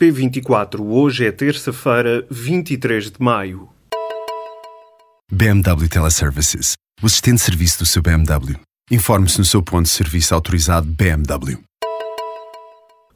P24, hoje é terça-feira, 23 de maio. BMW Teleservices, o assistente de serviço do seu BMW. Informe-se no seu ponto de serviço autorizado BMW.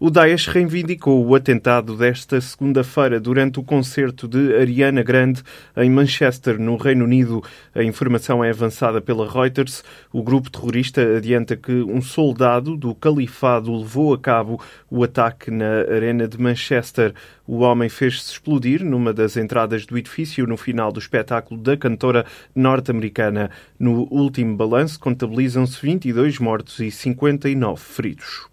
O Daesh reivindicou o atentado desta segunda-feira durante o concerto de Ariana Grande em Manchester, no Reino Unido. A informação é avançada pela Reuters. O grupo terrorista adianta que um soldado do califado levou a cabo o ataque na Arena de Manchester. O homem fez-se explodir numa das entradas do edifício no final do espetáculo da cantora norte-americana. No último balanço, contabilizam-se 22 mortos e 59 feridos.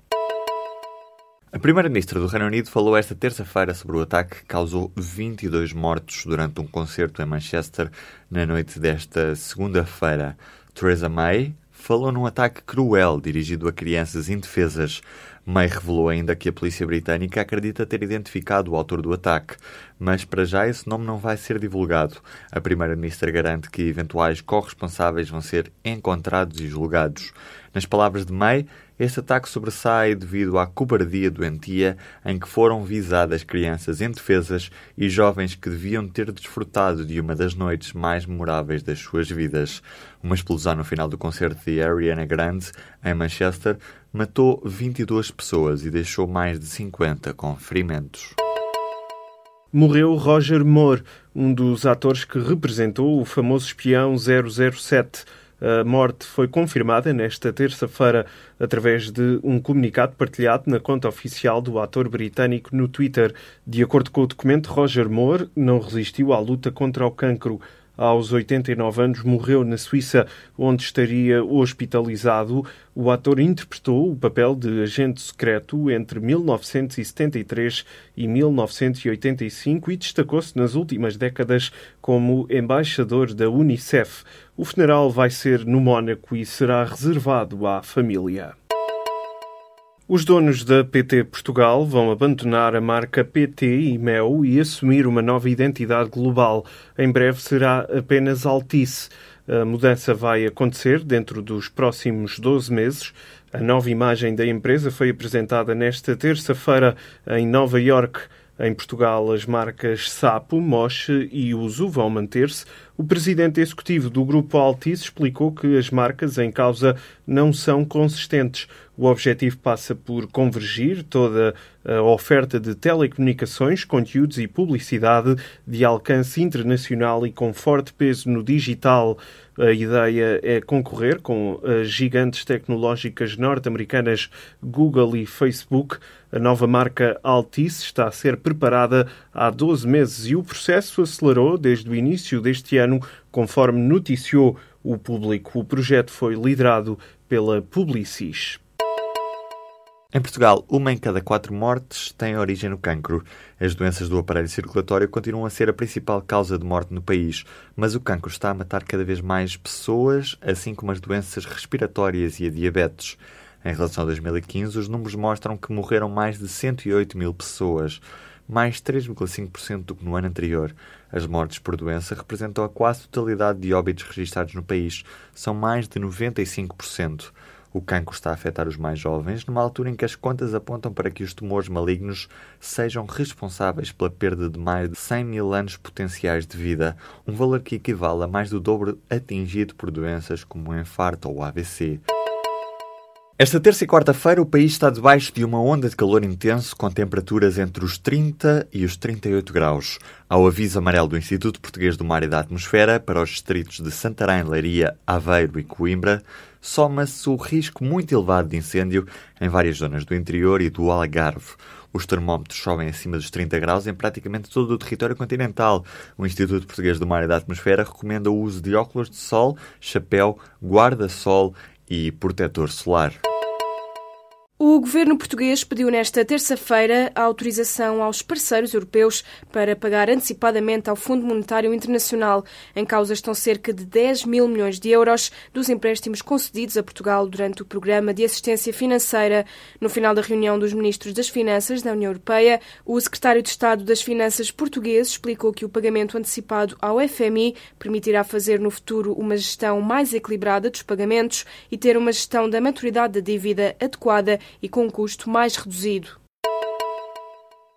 A Primeira-Ministra do Reino Unido falou esta terça-feira sobre o ataque que causou 22 mortos durante um concerto em Manchester na noite desta segunda-feira. Theresa May falou num ataque cruel dirigido a crianças indefesas. May revelou ainda que a polícia britânica acredita ter identificado o autor do ataque, mas para já esse nome não vai ser divulgado. A Primeira-Ministra garante que eventuais corresponsáveis vão ser encontrados e julgados. Nas palavras de May, este ataque sobressai devido à cobardia doentia em que foram visadas crianças indefesas e jovens que deviam ter desfrutado de uma das noites mais memoráveis das suas vidas. Uma explosão no final do concerto de Ariana Grande, em Manchester, matou 22 pessoas e deixou mais de 50 com ferimentos. Morreu Roger Moore, um dos atores que representou o famoso espião 007. A morte foi confirmada nesta terça-feira através de um comunicado partilhado na conta oficial do ator britânico no Twitter. De acordo com o documento, Roger Moore não resistiu à luta contra o cancro aos 89 anos, morreu na Suíça, onde estaria hospitalizado. O ator interpretou o papel de agente secreto entre 1973 e 1985 e destacou-se nas últimas décadas como embaixador da Unicef. O funeral vai ser no Mónaco e será reservado à família. Os donos da PT Portugal vão abandonar a marca PT e Mel e assumir uma nova identidade global. Em breve será apenas Altice. A mudança vai acontecer dentro dos próximos 12 meses. A nova imagem da empresa foi apresentada nesta terça-feira em Nova York. Em Portugal, as marcas Sapo, Moche e Uso vão manter-se. O presidente executivo do grupo Altice explicou que as marcas em causa não são consistentes. O objetivo passa por convergir toda a oferta de telecomunicações, conteúdos e publicidade de alcance internacional e com forte peso no digital. A ideia é concorrer com as gigantes tecnológicas norte-americanas Google e Facebook. A nova marca Altice está a ser preparada há 12 meses e o processo acelerou desde o início deste ano, conforme noticiou o público. O projeto foi liderado pela Publicis. Em Portugal, uma em cada quatro mortes tem origem no cancro. As doenças do aparelho circulatório continuam a ser a principal causa de morte no país, mas o cancro está a matar cada vez mais pessoas, assim como as doenças respiratórias e a diabetes. Em relação a 2015, os números mostram que morreram mais de 108 mil pessoas, mais 3,5% do que no ano anterior. As mortes por doença representam a quase totalidade de óbitos registados no país, são mais de 95%. O cancro está a afetar os mais jovens, numa altura em que as contas apontam para que os tumores malignos sejam responsáveis pela perda de mais de 100 mil anos potenciais de vida, um valor que equivale a mais do dobro atingido por doenças como o infarto ou o AVC. Esta terça e quarta-feira o país está debaixo de uma onda de calor intenso com temperaturas entre os 30 e os 38 graus. Ao aviso amarelo do Instituto Português do Mar e da Atmosfera para os distritos de Santarém, Leiria, Aveiro e Coimbra, soma-se o risco muito elevado de incêndio em várias zonas do interior e do Algarve. Os termómetros sobem acima dos 30 graus em praticamente todo o território continental. O Instituto Português do Mar e da Atmosfera recomenda o uso de óculos de sol, chapéu, guarda-sol e protetor solar. O governo português pediu nesta terça-feira a autorização aos parceiros europeus para pagar antecipadamente ao Fundo Monetário Internacional. Em causa estão cerca de 10 mil milhões de euros dos empréstimos concedidos a Portugal durante o programa de assistência financeira. No final da reunião dos ministros das Finanças da União Europeia, o secretário de Estado das Finanças português explicou que o pagamento antecipado ao FMI permitirá fazer no futuro uma gestão mais equilibrada dos pagamentos e ter uma gestão da maturidade da dívida adequada e com um custo mais reduzido.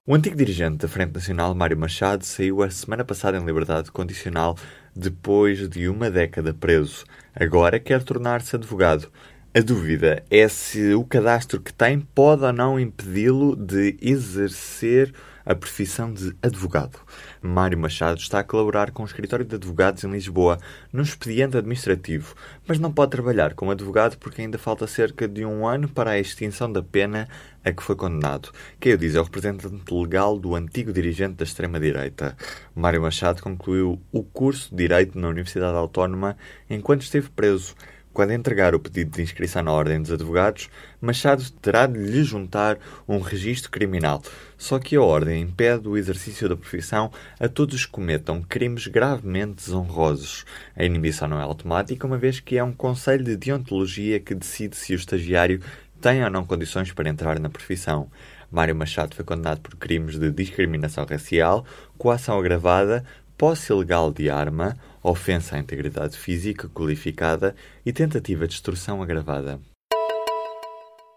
O antigo dirigente da Frente Nacional, Mário Machado, saiu a semana passada em liberdade condicional depois de uma década preso. Agora quer tornar-se advogado. A dúvida é se o cadastro que tem pode ou não impedi-lo de exercer a profissão de advogado. Mário Machado está a colaborar com o escritório de advogados em Lisboa num expediente administrativo, mas não pode trabalhar como advogado porque ainda falta cerca de um ano para a extinção da pena a que foi condenado. Quem o diz é o representante legal do antigo dirigente da extrema-direita. Mário Machado concluiu o curso de Direito na Universidade Autónoma enquanto esteve preso. Quando entregar o pedido de inscrição na Ordem dos Advogados, Machado terá de lhe juntar um registro criminal. Só que a Ordem impede o exercício da profissão a todos os que cometam crimes gravemente desonrosos. A inibição não é automática, uma vez que é um conselho de deontologia que decide se o estagiário tem ou não condições para entrar na profissão. Mário Machado foi condenado por crimes de discriminação racial, coação agravada, posse ilegal de arma, ofensa à integridade física qualificada e tentativa de destruição agravada.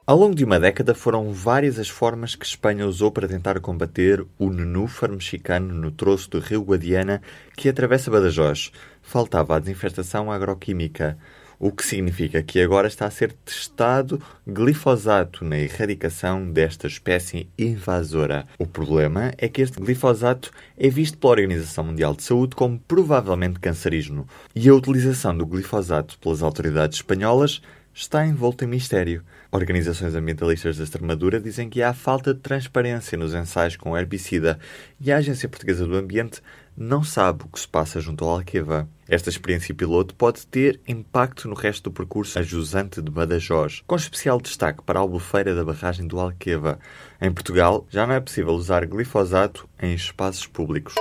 Ao longo de uma década foram várias as formas que Espanha usou para tentar combater o nenúfar mexicano no troço do rio Guadiana que atravessa Badajoz. Faltava a desinfestação agroquímica o que significa que agora está a ser testado glifosato na erradicação desta espécie invasora. O problema é que este glifosato é visto pela Organização Mundial de Saúde como provavelmente cancerígeno e a utilização do glifosato pelas autoridades espanholas está envolta em mistério. Organizações ambientalistas da Extremadura dizem que há falta de transparência nos ensaios com herbicida e a Agência Portuguesa do Ambiente não sabe o que se passa junto ao Alqueva. Esta experiência piloto pode ter impacto no resto do percurso a jusante de Badajoz, com especial destaque para a albufeira da barragem do Alqueva. Em Portugal, já não é possível usar glifosato em espaços públicos.